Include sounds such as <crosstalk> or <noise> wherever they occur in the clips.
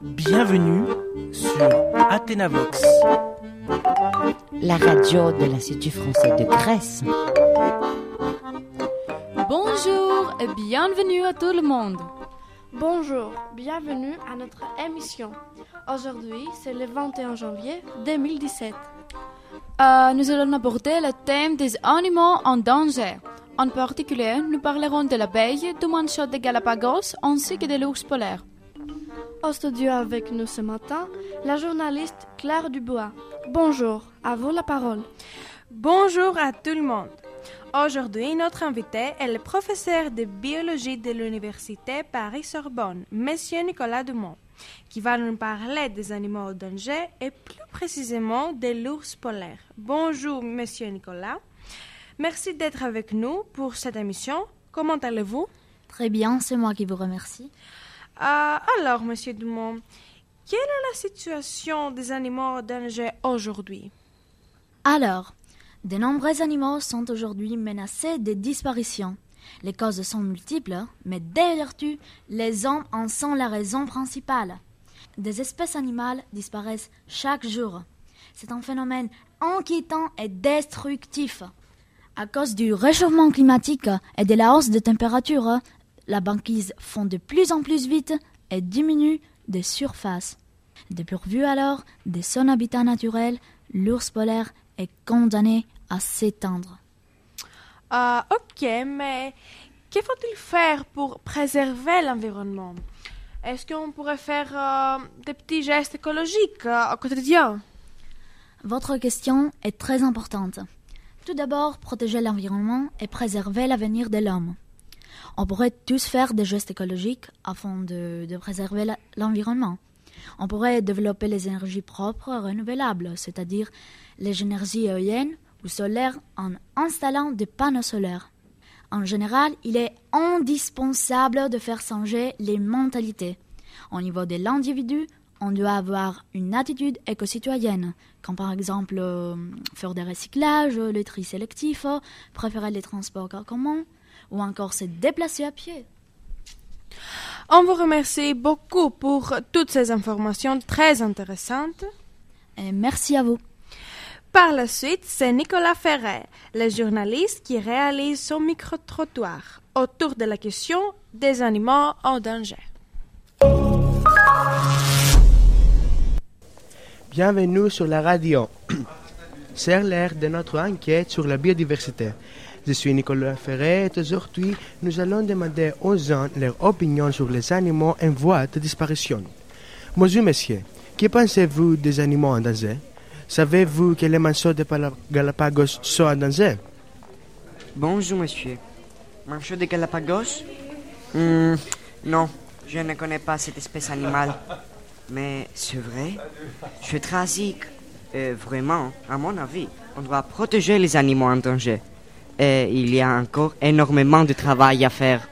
Bienvenue sur Athénavox. La radio de l'Institut français de Grèce. Bonjour et bienvenue à tout le monde. Bonjour, bienvenue à notre émission. Aujourd'hui, c'est le 21 janvier 2017. Euh, nous allons aborder le thème des animaux en danger. En particulier, nous parlerons de l'abeille, du manchot de Galapagos ainsi que de l'ours polaire. Au studio avec nous ce matin, la journaliste Claire Dubois. Bonjour, à vous la parole. Bonjour à tout le monde. Aujourd'hui, notre invité est le professeur de biologie de l'Université Paris-Sorbonne, Monsieur Nicolas Dumont, qui va nous parler des animaux en danger et plus précisément de l'ours polaire. Bonjour, Monsieur Nicolas. Merci d'être avec nous pour cette émission. Comment allez-vous? Très bien, c'est moi qui vous remercie. Euh, alors, Monsieur Dumont, quelle est la situation des animaux en danger aujourd'hui? Alors, de nombreux animaux sont aujourd'hui menacés de disparition. Les causes sont multiples, mais derrière tout, les hommes en sont la raison principale. Des espèces animales disparaissent chaque jour. C'est un phénomène inquiétant et destructif. À cause du réchauffement climatique et de la hausse des températures, la banquise fond de plus en plus vite et diminue de surface. Dépourvu alors de son habitat naturel, l'ours polaire est condamné à s'éteindre. Euh, ok, mais que faut-il faire pour préserver l'environnement? Est-ce qu'on pourrait faire euh, des petits gestes écologiques euh, au quotidien? Votre question est très importante. Tout d'abord, protéger l'environnement et préserver l'avenir de l'homme. On pourrait tous faire des gestes écologiques afin de, préserver l'environnement. On pourrait développer les énergies propres renouvelables, c'est-à-dire les énergies éoliennes ou solaires en installant des panneaux solaires. En général, il est indispensable de faire changer les mentalités. Au niveau de l'individu, on doit avoir une attitude éco-citoyenne, comme par exemple euh, faire des recyclages, le tri sélectif, préférer les transports en commun, ou encore se déplacer à pied. On vous remercie beaucoup pour toutes ces informations très intéressantes. Et merci à vous. Par la suite, c'est Nicolas Ferret, le journaliste qui réalise son micro-trottoir autour de la question des animaux en danger. Bienvenue sur la radio. <clears throat> C'est l'heure de notre enquête sur la biodiversité. Je suis Nicolas Ferret et aujourd'hui nous allons demander aux gens leur opinion sur les animaux en voie de disparition. Bonjour messieurs, que pensez-vous des animaux en danger? Savez-vous que les manchots de Galapagos sont en danger? Bonjour, monsieur. Manchot de Galapagos? Hmm, Non, je ne connais pas cette espèce animale. Mais c'est vrai, c'est tragique. Et vraiment, à mon avis, on doit protéger les animaux en danger. Et il y a encore énormément de travail à faire.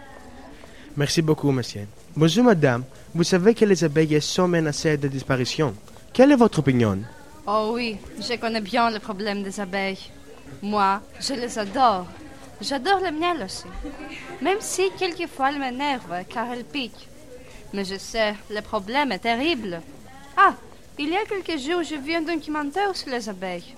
Merci beaucoup monsieur. Bonjour madame, vous savez que les abeilles sont menacées de disparition. Quelle est votre opinion? Oh oui, je connais bien le problème des abeilles. Moi, je les adore. J'adore le miel aussi. Même si quelquefois elles m'énervent car elles piquent. Mais je sais, le problème est terrible. Ah, il y a quelques jours, j'ai vu un documentaire sur les abeilles.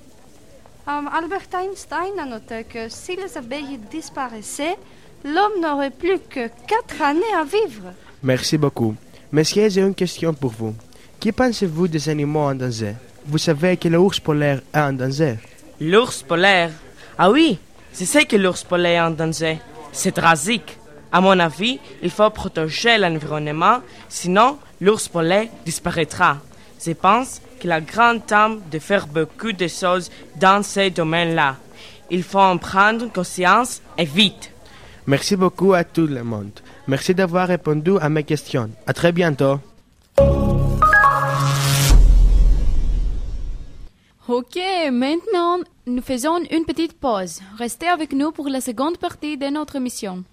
Um, Albert Einstein a noté que si les abeilles disparaissaient, l'homme n'aurait plus que quatre années à vivre. Merci beaucoup. Monsieur, j'ai une question pour vous. Que pensez-vous des animaux en danger? Vous savez que l'ours polaire est en danger. L'ours polaire? Ah oui, je sais que l'ours polaire est en danger. C'est tragique. À mon avis, il faut protéger l'environnement, sinon l'ours polaire disparaîtra. Je pense qu'il a grand temps de faire beaucoup de choses dans ces domaines-là. Il faut en prendre conscience et vite. Merci beaucoup à tout le monde. Merci d'avoir répondu à mes questions. À très bientôt. Ok, maintenant, nous faisons une petite pause. Restez avec nous pour la seconde partie de notre mission.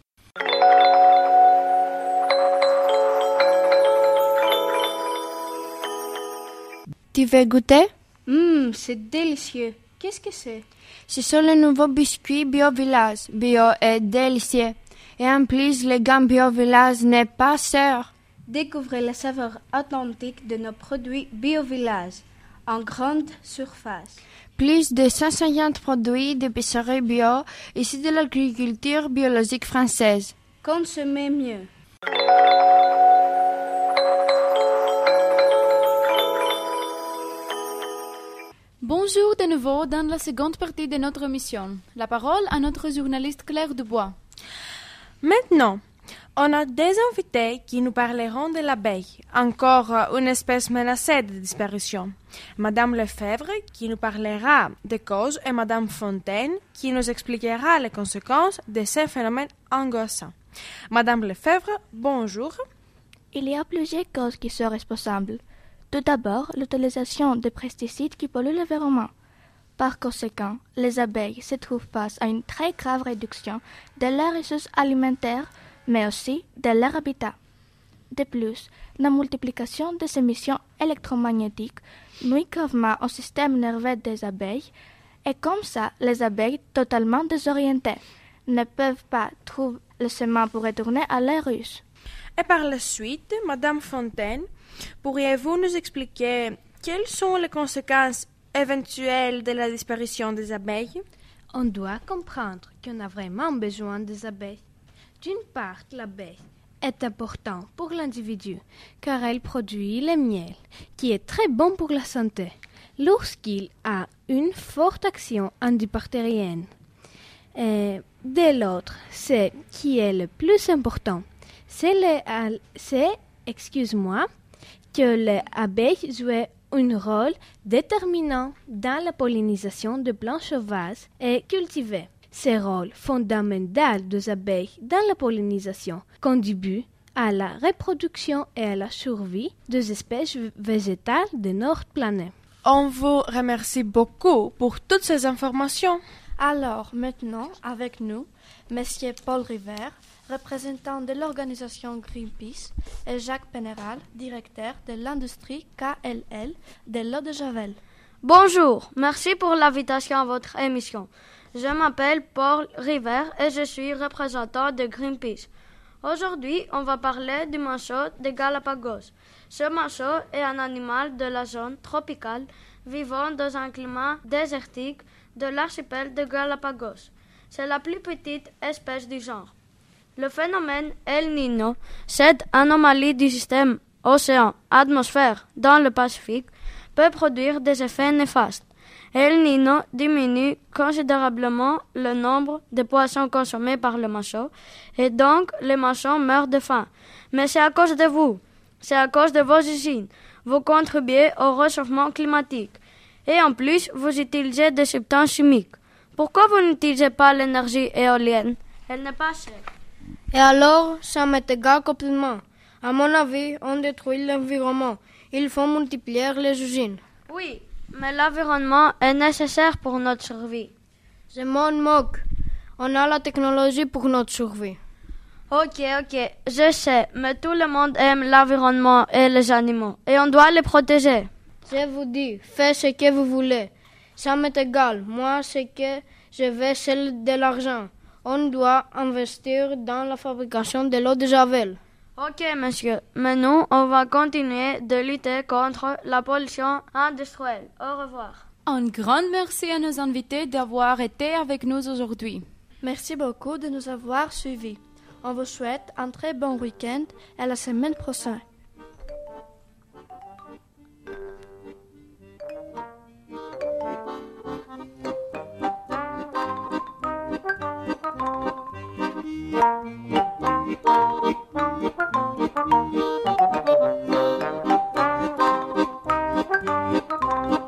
Tu veux goûter? Hum, c'est délicieux. Qu'est-ce que c'est? Ce sont les nouveaux biscuits Bio Village. Bio est délicieux. Et en plus, le gamme Bio Village n'est pas cher. Découvrez les saveurs authentiques de nos produits bio-village en grande surface. Plus de 150 produits d'épicerie bio issus de l'agriculture biologique française. Consommez mieux. Bonjour de nouveau dans la seconde partie de notre émission. La parole à notre journaliste Claire Dubois. Maintenant, on a des invités qui nous parleront de l'abeille, encore une espèce menacée de disparition. Madame Lefebvre qui nous parlera des causes et Madame Fontaine qui nous expliquera les conséquences de ces phénomènes angoissants. Madame Lefebvre, bonjour. Il y a plusieurs causes qui sont responsables. Tout d'abord, l'utilisation de pesticides qui polluent l'environnement. Par conséquent, les abeilles se trouvent face à une très grave réduction de leurs ressources alimentaires, mais aussi de leur habitat. De plus, la multiplication des émissions électromagnétiques nuit gravement au système nerveux des abeilles, et comme ça, les abeilles totalement désorientées ne peuvent pas trouver le chemin pour retourner à leur ruche. Et par la suite, Madame Fontaine, pourriez-vous nous expliquer quelles sont les conséquences éventuelles de la disparition des abeilles? On doit comprendre qu'on a vraiment besoin des abeilles. D'une part, l'abeille est importante pour l'individu car elle produit le miel qui est très bon pour la santé lorsqu'il a une forte action antibactérienne. Et de l'autre, ce qui est le plus important, c'est, excuse-moi, que l'abeille joue un rôle déterminant dans la pollinisation de plantes sauvages et cultivées. Ce rôle fondamental des abeilles dans la pollinisation contribue à la reproduction et à la survie des espèces végétales de notre planète. On vous remercie beaucoup pour toutes ces informations. Alors, maintenant, avec nous, Monsieur Paul River, représentant de l'organisation Greenpeace, et Jacques Pénéral, directeur de l'industrie KLL de l'eau de Javel. Bonjour, merci pour l'invitation à votre émission. Je m'appelle Paul River et je suis représentant de Greenpeace. Aujourd'hui, on va parler du manchot de Galapagos. Ce manchot est un animal de la zone tropicale vivant dans un climat désertique de l'archipel de Galapagos. C'est la plus petite espèce du genre. Le phénomène El Niño, cette anomalie du système océan-atmosphère dans le Pacifique, peut produire des effets néfastes. El Niño diminue considérablement le nombre de poissons consommés par le manchot et donc les manchots meurent de faim. Mais c'est à cause de vous, c'est à cause de vos usines. Vous contribuez au réchauffement climatique et en plus vous utilisez des substances chimiques. Pourquoi vous n'utilisez pas l'énergie éolienne? Elle n'est pas chère. Et alors, ça m'est égal complètement. À mon avis, on détruit l'environnement. Il faut multiplier les usines. Oui, mais l'environnement est nécessaire pour notre survie. Je m'en moque. On a la technologie pour notre survie. Ok, ok, je sais, mais tout le monde aime l'environnement et les animaux, et on doit les protéger. Je vous dis, faites ce que vous voulez. Ça m'est égal. Moi, ce que je veux, c'est de l'argent. On doit investir dans la fabrication de l'eau de Javel. Ok, monsieur, mais nous, on va continuer de lutter contre la pollution industrielle. Au revoir. Un grand merci à nos invités d'avoir été avec nous aujourd'hui. Merci beaucoup de nous avoir suivis. On vous souhaite un très bon week-end et à la semaine prochaine. you